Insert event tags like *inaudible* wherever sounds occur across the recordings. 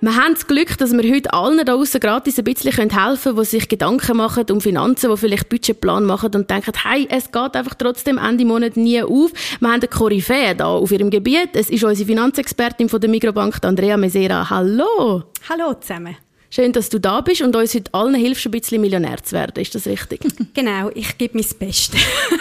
Wir haben das Glück, dass wir heute allen da draußen gratis ein bisschen helfen können, die sich Gedanken machen um Finanzen, die vielleicht Budgetplan machen und denken, hey, es geht einfach trotzdem Ende Monat nie auf. Wir haben eine Koryphäe da auf ihrem Gebiet. Es ist unsere Finanzexpertin von der Migrobank, Andrea Mesera. Hallo! Hallo zusammen. Schön, dass du da bist und uns heute allen hilfst, ein bisschen Millionär zu werden. Ist das richtig? *laughs* Genau, ich gebe mein Bestes.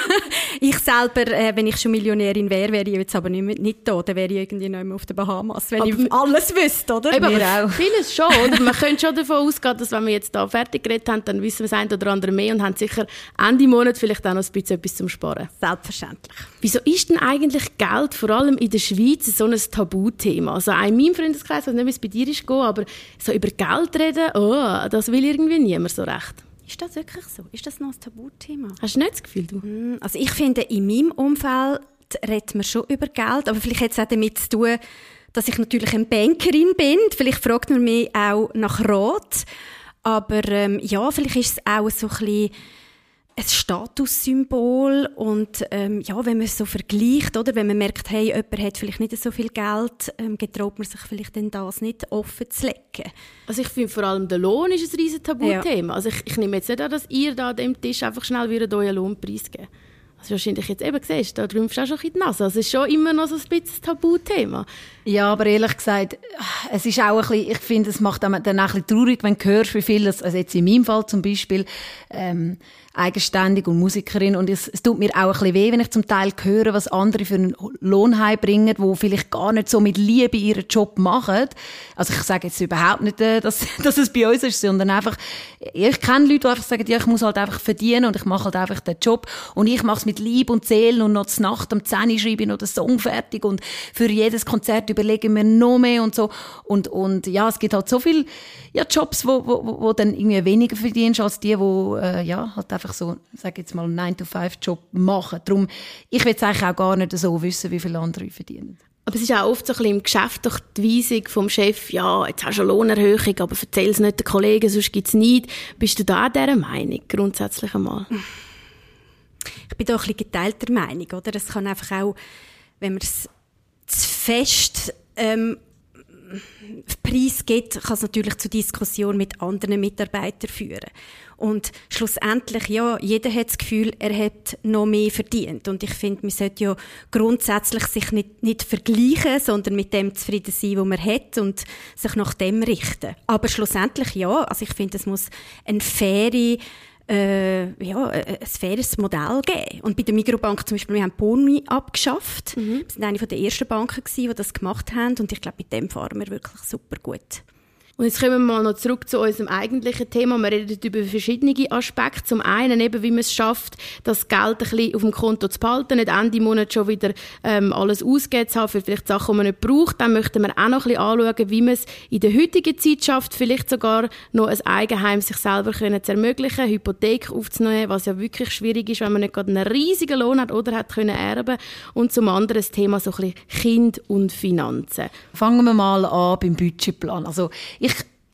*laughs* ich selber, äh, wenn ich schon Millionärin wäre, wäre ich jetzt aber nicht, nicht da. Dann wäre ich irgendwie nicht mehr auf den Bahamas, wenn aber ich alles wüsste, oder? Eben, wir auch. Vieles schon, *laughs* oder? Man könnte schon davon ausgehen, dass wenn wir jetzt da fertig geredet haben, dann wissen wir das eine oder andere mehr und haben sicher Ende Monat vielleicht auch noch ein bisschen etwas zum Sparen. Selbstverständlich. Wieso ist denn eigentlich Geld, vor allem in der Schweiz, so ein Tabuthema? Also auch in meinem Freundeskreis, ich weiß nicht, wie es bei dir ist, aber so über Geld reden, oh, das will irgendwie niemand so recht. Ist das wirklich so? Ist das noch ein Tabuthema? Hast du nicht das Gefühl, du? Hm, also ich finde, in meinem Umfeld redet man schon über Geld, aber vielleicht hat es auch damit zu tun, dass ich natürlich eine Bankerin bin. Vielleicht fragt man mich auch nach Rat. Aber ähm, ja, vielleicht ist es auch so ein bisschen ein Statussymbol und ähm, ja, wenn man es so vergleicht, oder wenn man merkt, hey, jemand hat vielleicht nicht so viel Geld, ähm, getraut man sich vielleicht dann das nicht offen zu legen. Also ich finde vor allem der Lohn ist ein riesen Tabuthema. Ja. Also ich, ich nehme jetzt nicht an, dass ihr da an dem Tisch einfach schnell wieder euren Lohn preisgeben. Also wahrscheinlich jetzt eben siehst, da rümpfst du auch schon in die Nase. Also es ist schon immer noch so ein bisschen Tabuthema. Ja, aber ehrlich gesagt, es ist auch ein bisschen, ich finde, es macht dann auch ein bisschen traurig, wenn du hörst, wie viel, also jetzt in meinem Fall zum Beispiel, ähm, eigenständig und Musikerin. Und es, es tut mir auch ein bisschen weh, wenn ich zum Teil höre, was andere für einen Lohn heimbringen, wo vielleicht gar nicht so mit Liebe ihren Job machen. Also ich sage jetzt überhaupt nicht, äh, dass, *laughs* dass es bei uns ist, sondern einfach, ich kenne Leute, die einfach sagen, ja, ich muss halt einfach verdienen und ich mache halt einfach den Job. Und ich mache es mit Liebe und Seelen und noch zur Nacht am 10 schreibe ich noch den Song fertig und für jedes Konzert überlege ich mir noch mehr und so. Und, und ja, es gibt halt so viele ja, Jobs, wo, wo, wo dann irgendwie weniger verdienst als die, wo äh, ja, halt einfach einfach so, sage jetzt mal, einen 9-to-5-Job machen. Darum, ich will es eigentlich auch gar nicht so wissen, wie viele andere verdienen. Aber es ist auch oft so ein bisschen im Geschäft doch die Weisung vom Chef, ja, jetzt hast du eine Lohnerhöhung, aber erzähl es nicht den Kollegen, sonst gibt es nicht. Bist du da dieser Meinung, grundsätzlich einmal? Ich bin da ein bisschen geteilter Meinung, oder? Es kann einfach auch, wenn man es zu fest ähm, Preis gibt, kann es natürlich zu Diskussionen mit anderen Mitarbeitern führen. Und schlussendlich, ja, jeder hat das Gefühl, er hat noch mehr verdient. Und ich finde, man sollte ja grundsätzlich sich nicht, nicht vergleichen, sondern mit dem zufrieden sein, was man hat und sich nach dem richten. Aber schlussendlich, ja, also ich finde, es muss eine faire äh, ja, ein faires Modell geben. Und bei der Mikrobank zum Beispiel, wir haben Boni abgeschafft. Mhm. Wir sind eine der ersten Banken gewesen, die das gemacht haben. Und ich glaube, mit dem fahren wir wirklich super gut. Und jetzt kommen wir mal noch zurück zu unserem eigentlichen Thema. Wir reden über verschiedene Aspekte. Zum einen eben, wie man es schafft, das Geld ein bisschen auf dem Konto zu behalten, nicht Ende Monat schon wieder ähm, alles ausgeben zu haben für vielleicht Sachen, die man nicht braucht. Dann möchten wir auch noch ein bisschen anschauen, wie man es in der heutigen Zeit schafft, vielleicht sogar noch ein Eigenheim sich selber können zu ermöglichen, Hypothek aufzunehmen, was ja wirklich schwierig ist, wenn man nicht gerade einen riesigen Lohn hat oder hat können erben. Und zum anderen das Thema so ein bisschen Kind und Finanzen. Fangen wir mal an beim Budgetplan. Also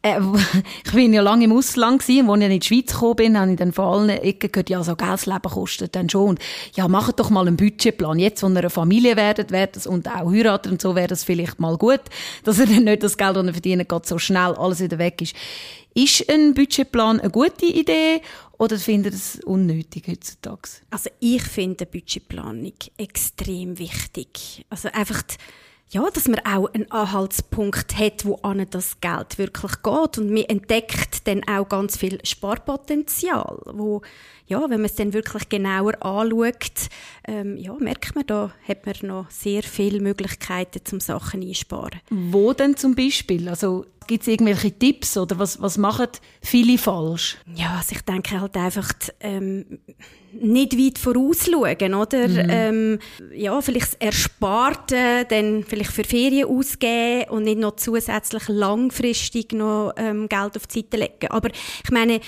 äh, *laughs* ich bin ja lange im Ausland gewesen, als ich in die Schweiz gekommen bin, habe ich dann vor allen Ecken gehört, ja, so Geld Leben kostet dann schon. Und ja, macht doch mal einen Budgetplan. Jetzt, wenn ihr eine Familie werdet, werdet das, und auch heiratet und so, wäre das vielleicht mal gut, dass ihr *laughs* dann nicht das Geld, das ihr verdient, gerade so schnell alles wieder weg ist. Ist ein Budgetplan eine gute Idee oder findet ihr es unnötig heutzutage? Also ich finde Budgetplanung extrem wichtig. Also einfach die ja, dass man auch einen Anhaltspunkt hat, wo an das Geld wirklich geht und man entdeckt dann auch ganz viel Sparpotenzial, wo ja, wenn man es dann wirklich genauer anschaut, ähm, ja, merkt man, da hat man noch sehr viele Möglichkeiten, zum Sachen einsparen. Wo denn zum Beispiel? Also Gibt es irgendwelche Tipps oder was, was machen viele falsch? Ja, also ich denke halt einfach, ähm, nicht weit vorausschauen, oder? Mhm. Ähm, ja, vielleicht das Ersparte dann vielleicht für Ferien ausgeben und nicht noch zusätzlich langfristig noch ähm, Geld auf die Seite legen. Aber ich meine,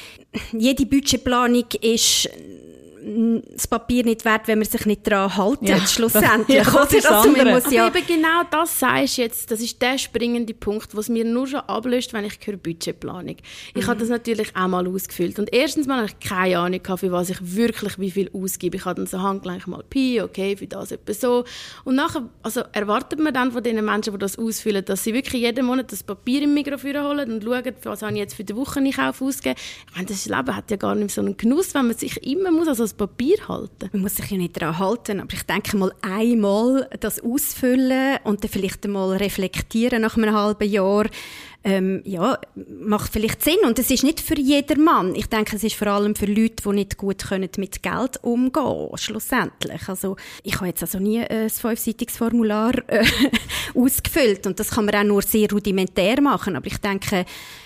jede Budgetplanung ist das Papier nicht wert, wenn man sich nicht daran hält, ja. schlussendlich. *laughs* ja, oder? Also man muss ja eben genau das sagst jetzt, das ist der springende Punkt, was mir nur schon ablöst, wenn ich höre Budgetplanung. Ich mhm. habe das natürlich auch mal ausgefüllt und erstens mal habe ich keine Ahnung für was ich wirklich wie viel ausgebe. Ich habe dann so handgleich mal Pi, okay, für das etwa so. Und nachher, also erwartet man dann von den Menschen, die das ausfüllen, dass sie wirklich jeden Monat das Papier im Mikrofon holen und schauen, was habe ich jetzt für den Wocheneinkauf ausgegeben. Ich meine, das Leben hat ja gar nicht so einen Genuss, wenn man sich immer muss, also Papier halten? Man muss sich ja nicht daran halten, aber ich denke mal einmal das ausfüllen und dann vielleicht einmal reflektieren nach einem halben Jahr, ähm, ja, macht vielleicht Sinn. Und es ist nicht für jedermann. Ich denke, es ist vor allem für Leute, die nicht gut können mit Geld umgehen schlussendlich. Also, ich habe jetzt also nie ein fünfseitiges Formular äh, *laughs* ausgefüllt und das kann man auch nur sehr rudimentär machen. Aber ich denke,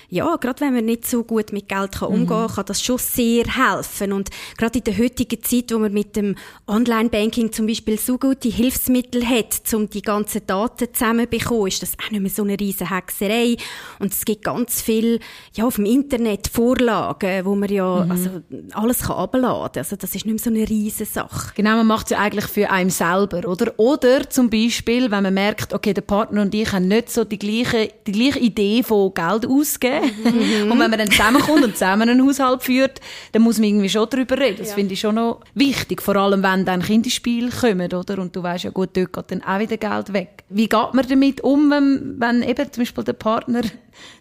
ja, gerade wenn man nicht so gut mit Geld kann umgehen kann, mhm. kann das schon sehr helfen. Und gerade in der heutigen Zeit, wo man mit dem Online-Banking zum Beispiel so gute Hilfsmittel hat, um die ganzen Daten zusammenzubekommen, ist das auch nicht mehr so eine riesen Hexerei. Und es gibt ganz viel, ja, auf dem Internet Vorlagen, wo man ja, mhm. also, alles kann abladen. Also, das ist nicht mehr so eine riesen Sache. Genau, man macht es ja eigentlich für einen selber, oder? Oder zum Beispiel, wenn man merkt, okay, der Partner und ich haben nicht so die gleiche, die gleiche Idee von Geld ausgeben, Mhm. *laughs* Und wenn man dann zusammenkommt und zusammen einen Haushalt führt, dann muss man irgendwie schon darüber reden. Das ja. finde ich schon noch wichtig. Vor allem, wenn dann Kinderspiele kommen, oder? Und du weißt ja gut, dort geht dann auch wieder Geld weg. Wie geht man damit um, wenn, wenn eben zum Beispiel der Partner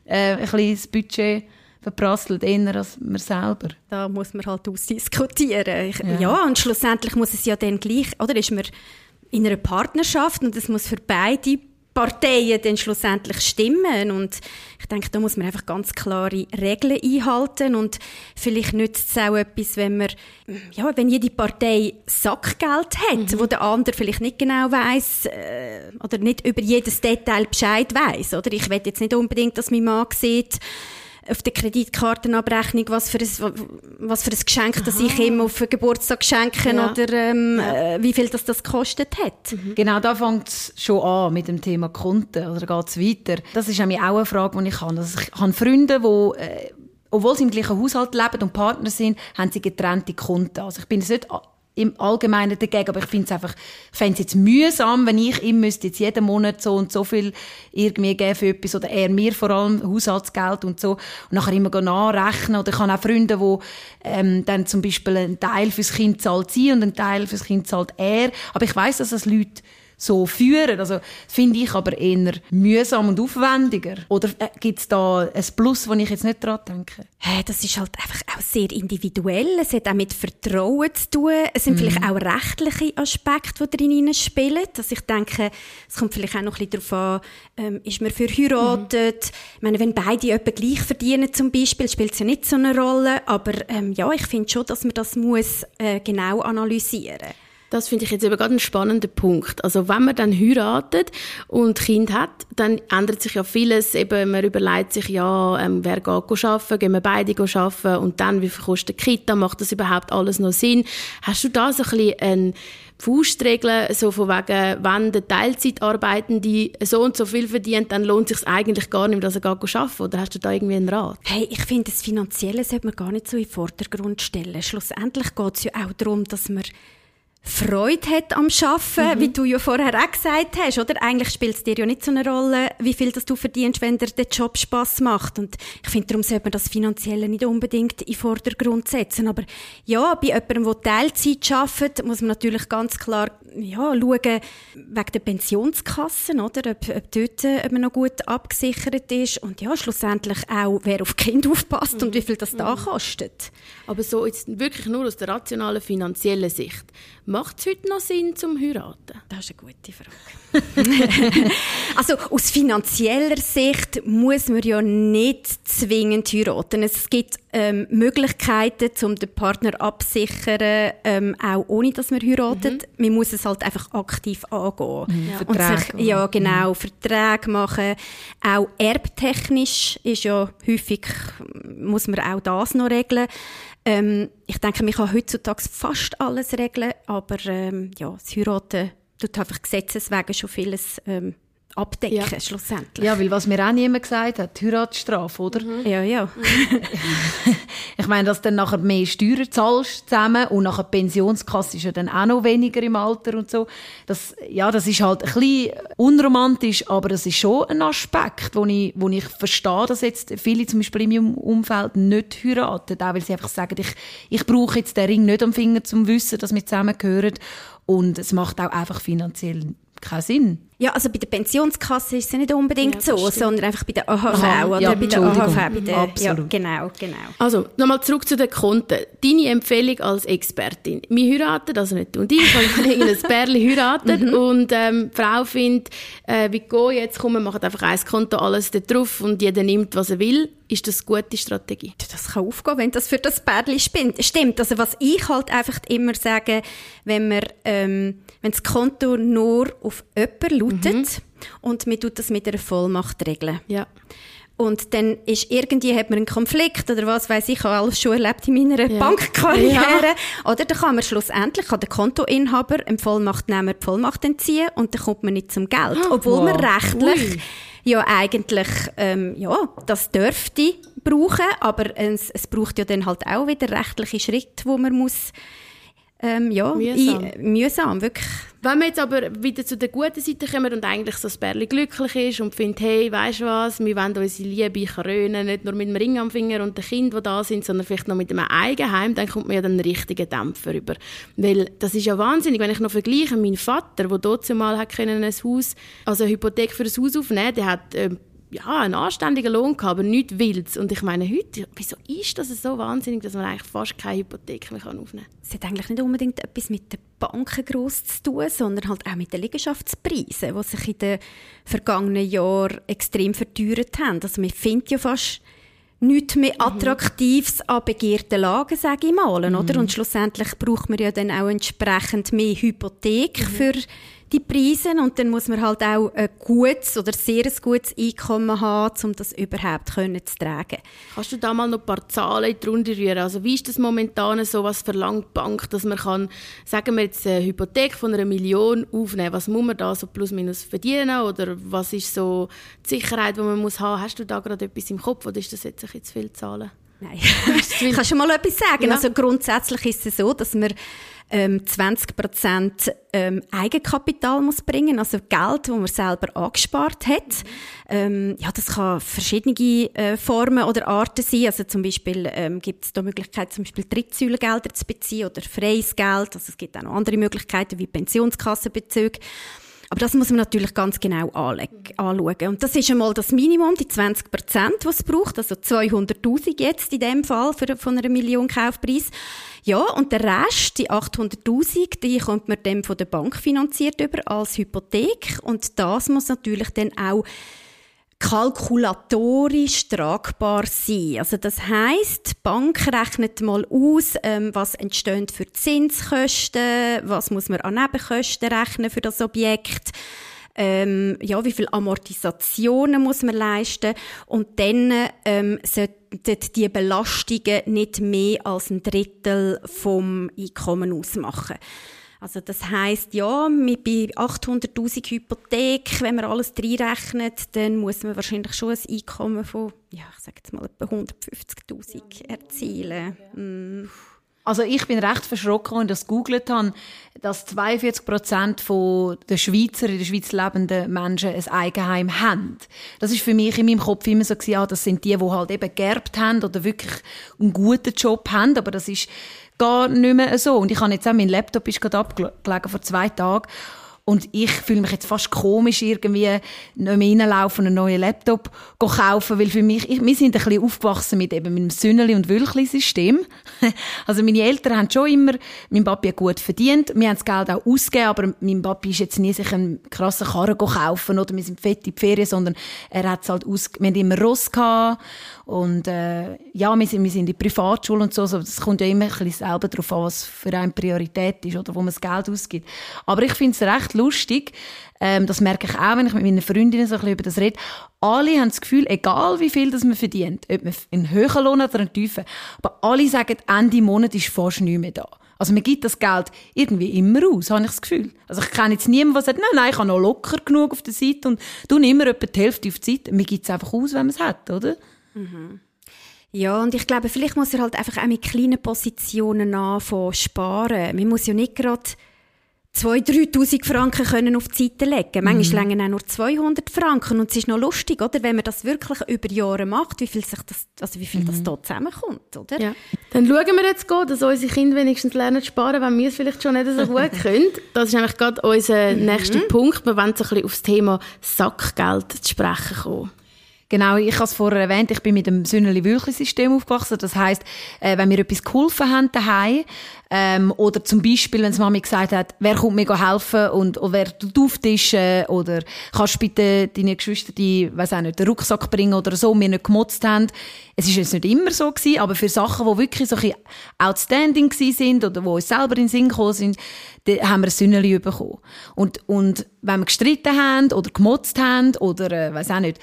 äh, ein kleines Budget verprasselt, eher als man selber. Da muss man halt ausdiskutieren. Ich, ja. ja, und schlussendlich muss es ja dann gleich, oder ist man in einer Partnerschaft und es muss für beide Parteien dann schlussendlich stimmen. Und ich denke, da muss man einfach ganz klare Regeln einhalten. Und vielleicht nützt es auch etwas, wenn man, ja, wenn jede Partei Sackgeld hat, mhm. wo der andere vielleicht nicht genau weiß äh, oder nicht über jedes Detail Bescheid weiß. Oder ich will jetzt nicht unbedingt, dass mein Mann sieht, auf der Kreditkartenabrechnung, was für ein, was für ein Geschenk, das ich ihm auf den Geburtstag schenke ja. oder ähm, ja. äh, wie viel das, das gekostet hat. Mhm. Genau, da fängt es schon an mit dem Thema Kunden oder geht es weiter. Das ist auch eine Frage, die ich habe. Also ich habe Freunde, die äh, obwohl sie im gleichen Haushalt leben und Partner sind, haben sie getrennte Kunden. Also ich bin nicht im Allgemeinen dagegen, aber ich finde es einfach, fände es jetzt mühsam, wenn ich ihm müsste jetzt jeden Monat so und so viel irgendwie geben für etwas oder er mir vor allem Haushaltsgeld und so und nachher immer nachrechnen oder ich habe auch Freunde, die ähm, dann zum Beispiel einen Teil fürs Kind zahlt sie und einen Teil fürs Kind zahlt er, aber ich weiß, dass das Leute so führen. Also finde ich aber eher mühsam und aufwendiger. Oder äh, gibt es da ein Plus, wo ich jetzt nicht dran denke? Hey, das ist halt einfach auch sehr individuell. Es hat auch mit Vertrauen zu tun. Es sind mhm. vielleicht auch rechtliche Aspekte, die darin spielen. Also ich denke, es kommt vielleicht auch noch ein bisschen darauf an, ähm, ist man verheiratet? Mhm. Ich meine, wenn beide etwa gleich verdienen zum Beispiel, spielt es ja nicht so eine Rolle. Aber ähm, ja, ich finde schon, dass man das muss äh, genau analysieren muss. Das finde ich jetzt eben gerade einen spannenden Punkt. Also wenn man dann heiratet und Kind hat, dann ändert sich ja vieles. Eben, man überlegt sich, ja, ähm, wer geht arbeiten, gehen wir beide arbeiten und dann, wie viel kostet die Kita, macht das überhaupt alles noch Sinn? Hast du da so ein bisschen eine Faustregel, so von wegen, wenn der Teilzeitarbeitende so und so viel verdient, dann lohnt es sich eigentlich gar nicht, dass er geht arbeiten Oder hast du da irgendwie einen Rat? Hey, ich finde, das Finanzielle sollte man gar nicht so in den Vordergrund stellen. Schlussendlich geht es ja auch darum, dass man Freude hat am Arbeiten, mhm. wie du ja vorher auch gesagt hast, oder? Eigentlich spielt es dir ja nicht so eine Rolle, wie viel das du verdienst, wenn dir der Job Spaß macht. Und ich finde, darum sollte man das Finanzielle nicht unbedingt in den Vordergrund setzen. Aber ja, bei jemandem, der Teilzeit arbeitet, muss man natürlich ganz klar ja, schauen, wegen der Pensionskassen, oder? Ob, ob dort äh, ob man noch gut abgesichert ist. Und ja, schlussendlich auch, wer auf Kind aufpasst mhm. und wie viel das da mhm. kostet. Aber so jetzt wirklich nur aus der rationalen finanziellen Sicht. Macht es heute noch Sinn zum heiraten? Das ist eine gute Frage. *laughs* also aus finanzieller Sicht muss man ja nicht zwingend heiraten. Es gibt ähm, Möglichkeiten, um den Partner absichern, ähm, auch ohne, dass man heiratet. Mhm. Man muss es halt einfach aktiv angehen. Mhm. Und sich, ja, genau, mhm. Verträge machen. Auch erbtechnisch ist ja häufig, muss man auch das noch regeln. Ähm, ich denke, man kann heutzutage fast alles regeln, aber ähm, ja, das Heiraten tut einfach gesetzeswegen schon vieles ähm, abdecken, ja. schlussendlich. Ja, weil was mir auch niemand gesagt hat, Heiratsstrafe, oder? Mhm. Ja, ja. *laughs* ich meine, dass du dann nachher mehr Steuern zahlst zusammen und nachher die Pensionskasse ist ja dann auch noch weniger im Alter und so. Das, ja, das ist halt ein bisschen unromantisch, aber das ist schon ein Aspekt, wo ich, wo ich verstehe, dass jetzt viele zum Beispiel in meinem Umfeld nicht heiraten, auch weil sie einfach sagen, ich, ich brauche jetzt den Ring nicht am Finger, zum wissen, dass wir zusammengehören und es macht auch einfach finanziell keinen Sinn. Ja, also bei der Pensionskasse ist es nicht unbedingt ja, so, stimmt. sondern einfach bei der AHV Aha, oder ja, bei der AHV. Bei der, Absolut. Ja, genau, genau. Also, nochmal zurück zu den Konten. Deine Empfehlung als Expertin. Wir heiraten, also nicht du und ich, sondern *laughs* irgendein Pärchen heiraten mhm. und ähm, die Frau findet, äh, wie geht jetzt, komm, wir machen einfach ein Konto, alles da drauf und jeder nimmt, was er will. Ist das eine gute Strategie? Das kann aufgehen, wenn das für das Pärchen stimmt. Also was ich halt einfach immer sage, wenn man, ähm, wenn das Konto nur auf jemanden lautet mhm. und man tut das mit einer Vollmacht regeln. Ja. Und dann ist irgendwie, hat man einen Konflikt oder was weiß ich, ich habe alles schon erlebt in meiner ja. Bankkarriere. Ja. Oder dann kann man schlussendlich, kann der Kontoinhaber dem Vollmachtnehmer die Vollmacht entziehen und dann kommt man nicht zum Geld. Ah, Obwohl wow. man rechtlich Ui. ja eigentlich, ähm, ja, das dürfte brauchen, aber es, es braucht ja dann halt auch wieder rechtliche Schritte, wo man muss ähm, ja, mühsam. I, mühsam, wirklich. Wenn wir jetzt aber wieder zu der guten Seite kommen und eigentlich so das Bärli glücklich ist und findet, hey, weißt du was, wir wollen unsere Liebe krönen, nicht nur mit dem Ring am Finger und den Kindern, die da sind, sondern vielleicht noch mit einem Eigenheim, dann kommt man ja den richtigen Dämpfer über. Weil das ist ja wahnsinnig, wenn ich noch vergleiche, mein Vater, der dort mal hat können ein Haus, also eine Hypothek für ein Haus aufnehmen, der hat äh, ja, einen anständigen Lohn gehabt, aber nichts Wildes. Und ich meine, heute, wieso ist das so wahnsinnig, dass man eigentlich fast keine Hypothek mehr aufnehmen kann? Es hat eigentlich nicht unbedingt etwas mit den Banken gross zu tun, sondern halt auch mit den Liegenschaftspreisen, die sich in den vergangenen Jahren extrem verteuert haben. Also man findet ja fast nichts mehr mhm. Attraktives mhm. an begehrten Lagen, sage ich mal. Mhm. Oder? Und schlussendlich braucht man ja dann auch entsprechend mehr Hypothek mhm. für die Preise und dann muss man halt auch ein gutes oder sehr ein gutes Einkommen haben, um das überhaupt können zu tragen. Kannst du da mal noch ein paar Zahlen Runde rühren? Also wie ist das momentan so, was verlangt die Bank, dass man kann, sagen wir jetzt eine Hypothek von einer Million aufnehmen, was muss man da so plus minus verdienen oder was ist so die Sicherheit, die man muss haben? Hast du da gerade etwas im Kopf oder ist das jetzt ein bisschen zu viel Zahlen? Nein, ich kann schon mal etwas sagen. Ja. Also grundsätzlich ist es so, dass man ähm, 20 Prozent ähm, Eigenkapital muss bringen, also Geld, das man selber angespart hat. Ähm, ja, das kann verschiedene äh, Formen oder Arten sein. Also zum Beispiel ähm, gibt es da Möglichkeit, zum Beispiel Drittsäulengelder zu beziehen oder freies Geld. Also es gibt auch noch andere Möglichkeiten wie Pensionskassenbezüge. Aber das muss man natürlich ganz genau anschauen. Und das ist einmal das Minimum, die 20 Prozent, was es braucht. Also 200.000 jetzt in dem Fall für, von einer Million Kaufpreis. Ja, und der Rest, die 800.000, die kommt man dann von der Bank finanziert über als Hypothek. Und das muss natürlich dann auch kalkulatorisch tragbar sein. Also das heißt, die Bank rechnet mal aus, ähm, was entstehen für Zinskosten, was muss man an Nebenkosten rechnen für das Objekt, ähm, ja, wie viel Amortisationen muss man leisten und dann ähm, sollten die Belastungen nicht mehr als ein Drittel vom Einkommen ausmachen. Also das heißt ja, mit bei 800.000 Hypothek, wenn man alles reinrechnet, dann muss man wahrscheinlich schon ein Einkommen von, ja, ich sage jetzt mal etwa 150.000 erzielen. Mm. Also ich bin recht verschrocken, als ich das gegoogelt habe, dass 42 Prozent der Schweizer, in der Schweiz lebenden Menschen ein Eigenheim haben. Das ist für mich in meinem Kopf immer so gewesen, ja, das sind die, die halt eben geerbt haben oder wirklich einen guten Job haben, aber das ist gar nicht mehr so. Und ich habe jetzt auch, mein Laptop ist gerade abgelegen vor zwei Tagen Und ich fühle mich jetzt fast komisch, irgendwie nicht mehr reinlaufen, einen neuen Laptop kaufen, weil für mich, ich, wir sind ein bisschen aufgewachsen mit eben meinem Sünneli- und Wülchli-System. *laughs* Also meine Eltern haben schon immer, mein Papi hat gut verdient, wir haben das Geld auch ausgegeben, aber mein Papi ist jetzt nie sich einen krassen Karren kaufen oder wir sind fett in die Ferien, sondern er hat es halt aus, wir haben immer Ross gehabt und äh, ja, wir sind, wir sind in die Privatschule und so, so, das kommt ja immer ein bisschen selber darauf an, was für eine Priorität ist oder wo man das Geld ausgibt. Aber ich finde es recht lustig. Ähm, das merke ich auch, wenn ich mit meinen Freundinnen so ein über das rede. Alle haben das Gefühl, egal wie viel das man verdient, ob man einen hohen Lohn oder einen tiefen, aber alle sagen, Ende Monat ist fast nichts mehr da. Also man gibt das Geld irgendwie immer aus, habe ich das Gefühl. Also ich kenne jetzt niemanden, der sagt, nein, nein, ich habe noch locker genug auf der Seite und du immer etwa die Hälfte auf die Seite. Man gibt es einfach aus, wenn man es hat, oder? Mhm. Ja, und ich glaube, vielleicht muss er halt einfach auch mit kleinen Positionen anfangen sparen. Man muss ja nicht gerade 2'000, 3'000 Franken können auf die Seite legen. Manchmal mhm. auch nur 200 Franken. Und es ist noch lustig, oder? Wenn man das wirklich über Jahre macht, wie viel, sich das, also wie viel mhm. das da zusammenkommt, oder? Ja. Dann schauen wir jetzt, gut, dass unsere Kinder wenigstens lernen zu sparen, wenn wir es vielleicht schon nicht so gut *laughs* können. Das ist nämlich gerade unser mhm. nächster Punkt. Wir wollen so ein bisschen auf das Thema Sackgeld zu sprechen kommen. Genau, ich habe es vorher erwähnt, ich bin mit dem Sünneli-Wülchli-System aufgewachsen. Das heißt, äh, wenn wir etwas geholfen haben daheim, ähm, oder zum Beispiel, wenn Mami gesagt hat, wer kommt mir helfen und, und wer tut auftischen oder kannst bitte deine Geschwister die, weiß auch nicht, den Rucksack bringen oder so, wir nicht gemotzt haben. Es ist jetzt nicht immer so gewesen, aber für Sachen, die wirklich so ein outstanding sind oder wo uns selber in den Sinn gekommen sind, haben wir ein Sünneli bekommen. Und, und wenn wir gestritten haben oder gemotzt haben oder, äh, weiß auch nicht,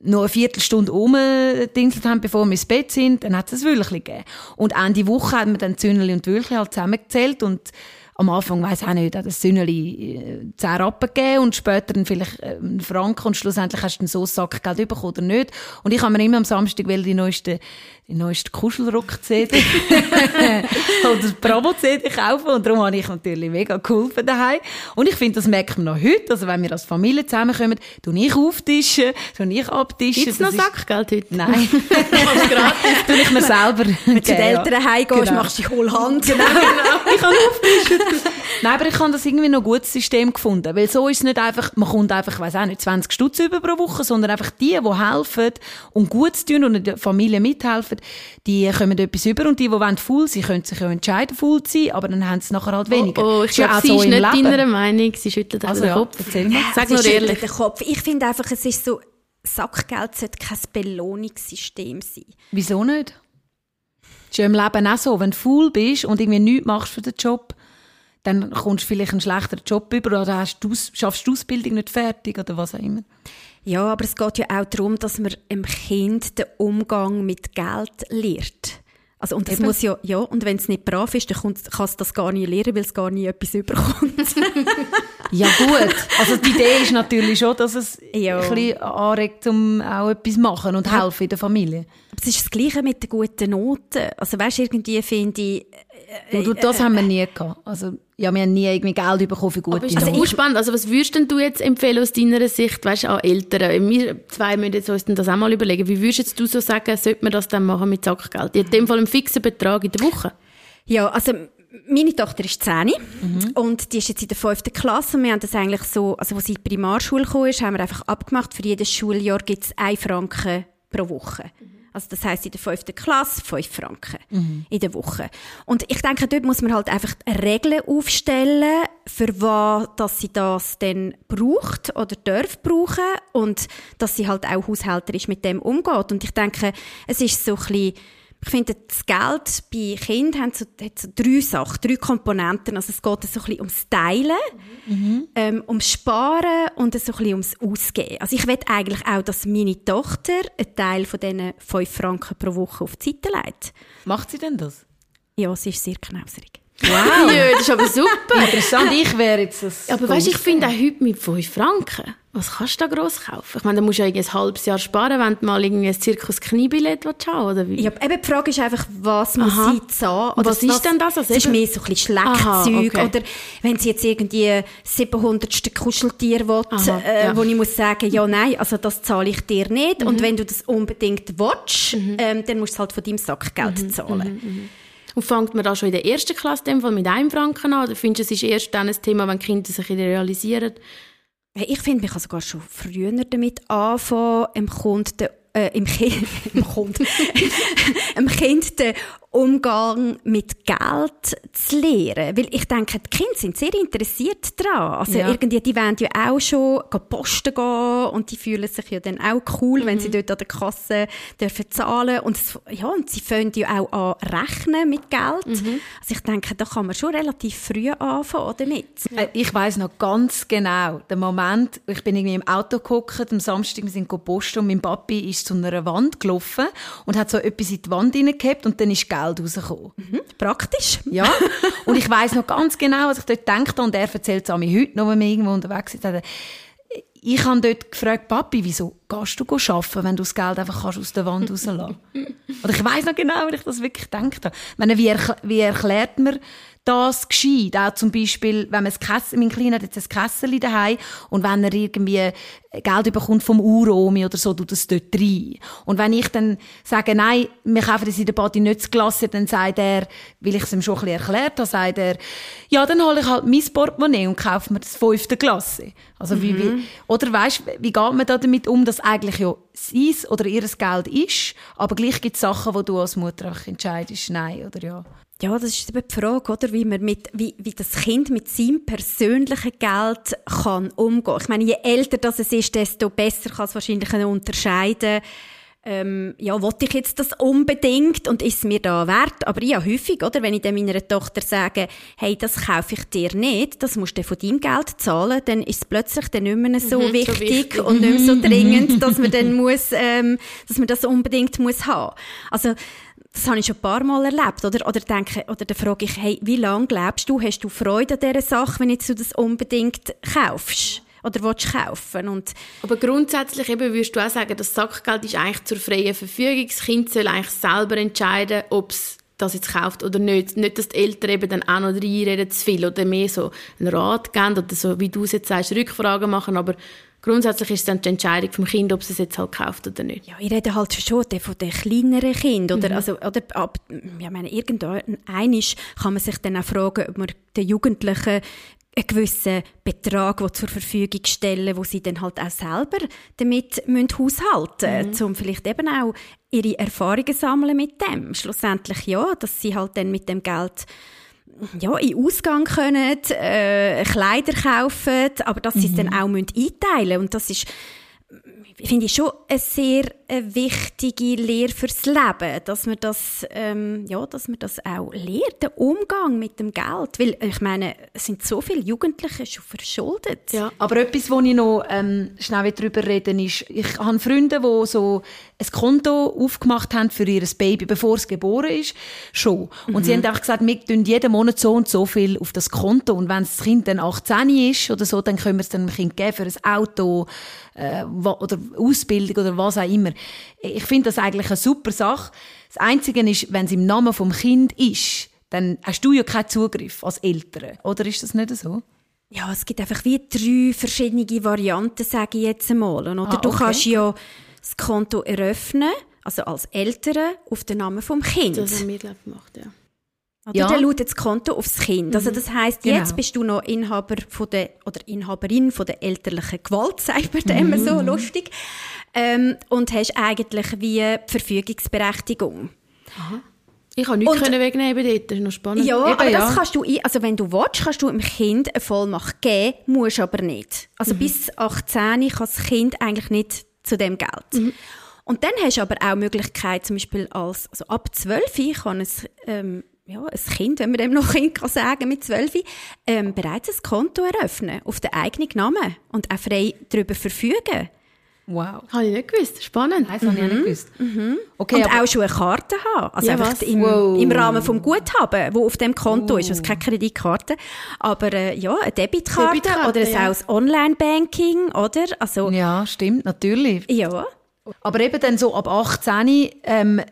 noch eine Viertelstunde umgedingselt haben, bevor wir ins Bett sind, dann hat es ein Wülchli gegeben. Und Ende Woche haben wir dann Zünneli und Wülchli halt zusammengezählt und am Anfang weiß auch nicht, das Sünneli äh, zehn Rappen gegeben und später dann vielleicht äh, einen Franken und schlussendlich hast du so ein Sackgeld bekommen oder nicht. Und ich habe mir immer am Samstag die neueste die neueste Kuschelrock-CD *laughs* oder das Bravo-CD kaufen und darum habe ich natürlich mega geholfen daheim. Und ich finde, das merkt man noch heute, also wenn wir als Familie zusammenkommen, tue ich auftischen, tue ich abtischen. Gibt es noch Sackgeld heute? Nein. *laughs* gratis. tue ich mir selber. Wenn du zu den Eltern heimgehst, genau. machst du die Hohlhand. Genau, genau. *laughs* Ich kann auftischen. *laughs* Nein, aber ich habe das irgendwie noch ein gutes System gefunden, weil so ist es nicht einfach, man kommt einfach, ich weiss auch nicht, 20 Stutz über pro Woche, sondern einfach die, die helfen und gut tun und der Familie mithelfen, die kommen etwas über und die, die wollen faul sein, können sich ja entscheiden, faul zu sein, aber dann haben sie nachher halt weniger. Oh, oh ich glaube, sie so ist nicht Leben. deiner Meinung, sie schüttelt also den ja, Kopf. Erzähl mal. Sag nur ehrlich. Den Kopf. Ich finde einfach, es ist so, Sackgeld sollte kein Belohnungssystem sein. Wieso nicht? Das ist ja im Leben auch so, wenn du faul bist und irgendwie nichts machst für den Job, dann kommst du vielleicht einen schlechteren Job über oder hast du, schaffst du die Ausbildung nicht fertig oder was auch immer. Ja, aber es geht ja auch darum, dass man dem Kind den Umgang mit Geld lehrt. Also, und das Eben. muss ja, ja, und wenn es nicht brav ist, dann kann es das gar nicht lernen, weil es gar nie etwas überkommt. *laughs* ja, gut. Also, die Idee ist natürlich schon, dass es ja. ein bisschen anregt, um auch etwas zu machen und ja. helfen in der Familie. Aber es ist das Gleiche mit den guten Noten. Also, weißt irgendwie finde ich, äh, du, das äh, haben wir nie gehabt. Also, ja, wir haben nie irgendwie Geld bekommen für gute Aber also spannend. Also, was würdest denn du jetzt empfehlen aus deiner Sicht, weißt du, an Eltern? Wir zwei müssen jetzt uns das auch mal überlegen. Wie würdest du so sagen, sollte man das dann machen mit Sackgeld? In dem Fall einen fixen Betrag in der Woche? Ja, also, meine Tochter ist 10 mhm. und die ist jetzt in der 5. Klasse und wir haben das eigentlich so, also als sie in die Primarschule kam, haben wir einfach abgemacht, für jedes Schuljahr gibt es 1 Franken pro Woche. Mhm. Also das heißt in der fünften Klasse fünf Franken mhm. in der Woche. Und ich denke, dort muss man halt einfach Regeln aufstellen, für was dass sie das dann braucht oder darf brauchen und dass sie halt auch haushälterisch mit dem umgeht. Und ich denke, es ist so ein bisschen ich finde, das Geld bei Kindern hat so, hat so drei Sachen, drei Komponenten. Also es geht so ein bisschen ums Teilen, mhm. ähm, ums Sparen und so ein bisschen ums Ausgeben. Also ich will eigentlich auch, dass meine Tochter einen Teil von diesen fünf Franken pro Woche auf die Seite legt. Macht sie denn das? Ja, sie ist sehr knauserig. Wow, ja, das ist aber super. Interessant, ich wäre jetzt das. Aber weißt, ich finde auch heute mit 5 Franken, was kannst du da gross kaufen? Ich meine, da musst du ja ein halbes Jahr sparen, wenn du mal irgendwie ein Zirkus Kniebillett haben oder wie? Ja, eben die Frage ist einfach, was muss Aha. sie zahlen? Oder was, was ist denn das? Also das ist mehr so ein bisschen Schleckzeug. Okay. Oder wenn sie jetzt irgendwie 700. Kuscheltier will, Aha, äh, ja. wo ich muss sagen, ja, nein, also das zahle ich dir nicht. Mhm. Und wenn du das unbedingt willst, mhm. ähm, dann musst du halt von deinem Sackgeld mhm. zahlen. Und fängt man da schon in der ersten Klasse dem Fall mit einem Franken an? Oder findest du, es ist erst dann ein Thema, wenn Kinder sich realisieren? Ich finde, man kann sogar schon früher damit anfangen, im Kunden äh, im, Kind, *laughs* im, Kind, im Kind den Umgang mit Geld zu lernen. Weil ich denke, die Kinder sind sehr interessiert daran. Also ja. irgendwie, die wollen ja auch schon posten gehen und die fühlen sich ja dann auch cool, mhm. wenn sie dort an der Kasse dürfen zahlen und ja, und sie fangen ja auch an rechnen mit Geld. Mhm. Also ich denke, da kann man schon relativ früh anfangen damit. Ja. Äh, ich weiß noch ganz genau den Moment, ich bin irgendwie im Auto geguckt, am Samstag, wir sind posten und mein Papi ist zu einer Wand gelaufen und hat so etwas in die Wand hineingehabt und dann ist Geld rausgekommen. Mhm. Praktisch. Ja. *laughs* Und ich weiß noch ganz genau, was ich dort gedacht und er erzählt es mir heute noch, wenn wir irgendwo unterwegs sind. Ich habe dort gefragt, Papi, wieso gehst du arbeiten, wenn du das Geld einfach kannst aus der Wand *laughs* rauslassen Und ich weiß noch genau, wie ich das wirklich gedacht habe. Meine, wie, erkl wie erklärt man das geschieht. Auch zum Beispiel, wenn man Kessel, mein Kleiner hat jetzt ein Kessel daheim und wenn er irgendwie Geld bekommt vom Uromi oder so, tut das dort rein. Und wenn ich dann sage, nein, wir kaufen das in der Party nicht zu Klasse, dann sagt er, weil ich es ihm schon ein bisschen erklärt habe, sagt er, ja, dann hole ich halt mein Portemonnaie und kaufe mir das fünfte Klasse. Also mhm. wie, wie, oder weißt, wie geht man da damit um, dass eigentlich ja sein oder ihr Geld ist, aber gleich gibt es Sachen, wo du als Mutter einfach entscheidest, nein oder ja. Ja, das ist eben die Frage, oder? Wie, man mit, wie, wie das Kind mit seinem persönlichen Geld kann umgehen. Ich meine, je älter das es ist, desto besser kann es wahrscheinlich unterscheiden, ähm, ja, wollte ich jetzt das unbedingt und ist es mir da wert? Aber ja, häufig, oder? Wenn ich dann meiner Tochter sage, hey, das kaufe ich dir nicht, das musst du von deinem Geld zahlen, dann ist es plötzlich dann nicht mehr so, mhm, wichtig, so wichtig, und nicht mehr so dringend, dass man *laughs* dann muss, ähm, dass man das unbedingt muss haben. Also, das habe ich schon ein paar Mal erlebt. Oder, oder, denke, oder dann frage ich, hey, wie lange glaubst du, hast du Freude an dieser Sache, wenn jetzt du das unbedingt kaufst? Oder willst kaufen? Und Aber grundsätzlich eben würdest du auch sagen, das Sackgeld ist eigentlich zur freien Verfügung. Das Kind soll eigentlich selber entscheiden, ob es das jetzt kauft oder nicht. Nicht, dass die Eltern eben dann auch noch reinreden zu viel oder mehr so einen Rat geben oder so, wie du es jetzt sagst, Rückfragen machen, aber grundsätzlich ist es dann die Entscheidung vom Kind, ob es es jetzt halt kauft oder nicht. Ja, ich rede halt schon von den kleineren Kindern. Oder, mhm. also, oder ab, ja, meine, irgendwann kann man sich dann auch fragen, ob man den Jugendlichen einen gewissen Betrag zur Verfügung stellen, wo sie dann halt auch selber damit müssen haushalten müssen, mhm. um vielleicht eben auch ihre Erfahrungen sammeln mit dem. Schlussendlich ja, dass sie halt dann mit dem Geld ja, in Ausgang können, äh, Kleider kaufen, aber dass sie es dann mhm. auch einteilen müssen. Und das ist, finde ich schon eine sehr eine wichtige Lehre fürs Leben, dass man das, ähm, ja, dass man das auch lehrt, den Umgang mit dem Geld. Weil, ich meine, es sind so viele Jugendliche schon verschuldet. Ja, aber etwas, wo ich noch ähm, schnell darüber reden ist, ich habe Freunde, die so ein Konto aufgemacht haben für ihr Baby, bevor es geboren ist, schon. Und mhm. sie haben einfach gesagt, wir tun jeden Monat so und so viel auf das Konto und wenn das Kind dann 18 ist oder so, dann können wir es dem Kind geben für ein Auto äh, oder Ausbildung oder was auch immer. Ich finde das eigentlich eine super Sache. Das Einzige ist, wenn es im Namen vom Kind ist, dann hast du ja keinen Zugriff als Eltern. Oder ist das nicht so? Ja, es gibt einfach wie drei verschiedene Varianten, sage ich jetzt einmal. Oder ah, du kannst ja das Konto eröffnen, also als Eltern, auf den Namen vom Kind. Das haben wir gemacht, ja. Oder ja. dann lautet das Konto aufs Kind. Also mhm. das heißt, jetzt genau. bist du noch Inhaber von der, oder Inhaberin von der elterlichen Gewalt, *laughs* sagt man mhm. immer so lustig, ähm, und hast eigentlich wie Verfügungsberechtigung. Aha. Ich kann nichts und, wegnehmen dort, das ist noch spannend. Ja, Eben, aber ja. das kannst du, also wenn du willst, kannst du dem Kind eine Vollmacht geben, musst aber nicht. Also mhm. bis 18 kann das Kind eigentlich nicht zu dem Geld. Mhm. Und dann hast du aber auch die Möglichkeit, zum Beispiel als, also ab 12 kann es, ähm, ja, ein Kind, wenn man dem noch *laughs* Kind kann sagen mit 12, ähm, bereits ein Konto eröffnen, auf den eigenen Namen und auch frei darüber verfügen. Wow. Habe ich nicht gewusst. Spannend. Nein, das mhm. habe ich nicht gewusst. Mhm. Okay, und auch schon eine Karte haben. Also ja, einfach im, wow. im Rahmen vom Guthaben, wo auf dem Konto wow. ist. Also keine Kreditkarte. Aber äh, ja, eine Debitkarte, Debitkarte oder ja. auch Online-Banking, oder? Also, ja, stimmt, natürlich. Ja. Aber eben dann so ab 18 ähm,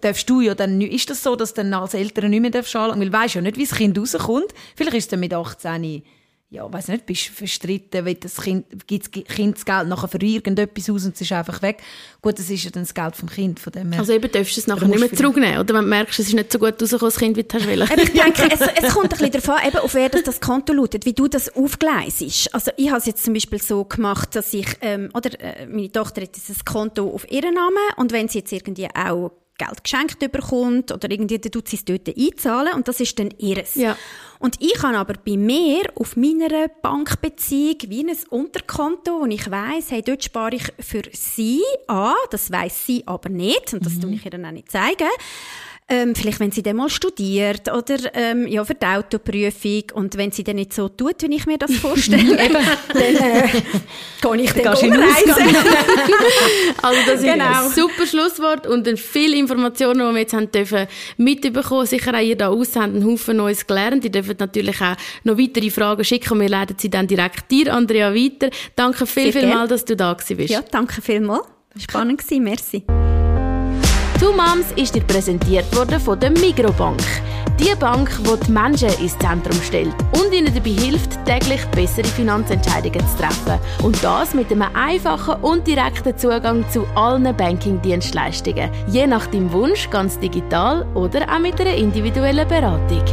darfst du ja dann, ist das so, dass du dann als Eltern nicht mehr darfst anlangen? Weil du weißt ja nicht, wie das Kind rauskommt. Vielleicht ist es dann mit 18 ja, weiß nicht, bist verstritten, weil das Kind, gibt das Kind das Geld nachher für irgendetwas aus und es ist einfach weg. Gut, das ist ja dann das Geld vom Kind, von dem. Also eben darfst du es nachher nicht mehr zurücknehmen, oder wenn du merkst, es ist nicht so gut rausgekommen, das Kind, wie du wollen. Ich *laughs* denke, es, es kommt ein bisschen an, eben, auf wer das, das Konto lautet, wie du das aufgleisest. Also ich habe es jetzt zum Beispiel so gemacht, dass ich, ähm, oder äh, meine Tochter hat dieses Konto auf ihren Namen und wenn sie jetzt irgendwie auch Geld geschenkt bekommt oder irgendwie, dann tut sie es dort einzahlen und das ist dann ihres. Ja. Und ich habe aber bei mir auf meiner Bankbeziehung wie ein Unterkonto, wo ich weiss, hey, dort spare ich für sie an, das weiß sie aber nicht und das mhm. tue ich ihr dann auch nicht zeigen. Ähm, vielleicht, wenn sie dann mal studiert oder ähm, ja, für die Autoprüfung. Und wenn sie dann nicht so tut, wie ich mir das vorstelle, *laughs* dann äh, *laughs* kann ich dann reisen. *laughs* also das ist genau. ein super Schlusswort und viele Informationen, die wir jetzt haben dürfen mitbekommen. Sicher auch ihr da aussen habt einen Haufen Neues gelernt. Ihr dürft natürlich auch noch weitere Fragen schicken und wir leiten sie dann direkt dir, Andrea, weiter. Danke viel, viel mal, dass du da bist. Ja, danke vielmals. Spannend gewesen, merci. Two Moms ist dir präsentiert worden von der Migrobank. Die Bank, die die Menschen ins Zentrum stellt und ihnen dabei hilft, täglich bessere Finanzentscheidungen zu treffen. Und das mit einem einfachen und direkten Zugang zu allen Banking-Dienstleistungen. Je nach deinem Wunsch ganz digital oder auch mit einer individuellen Beratung.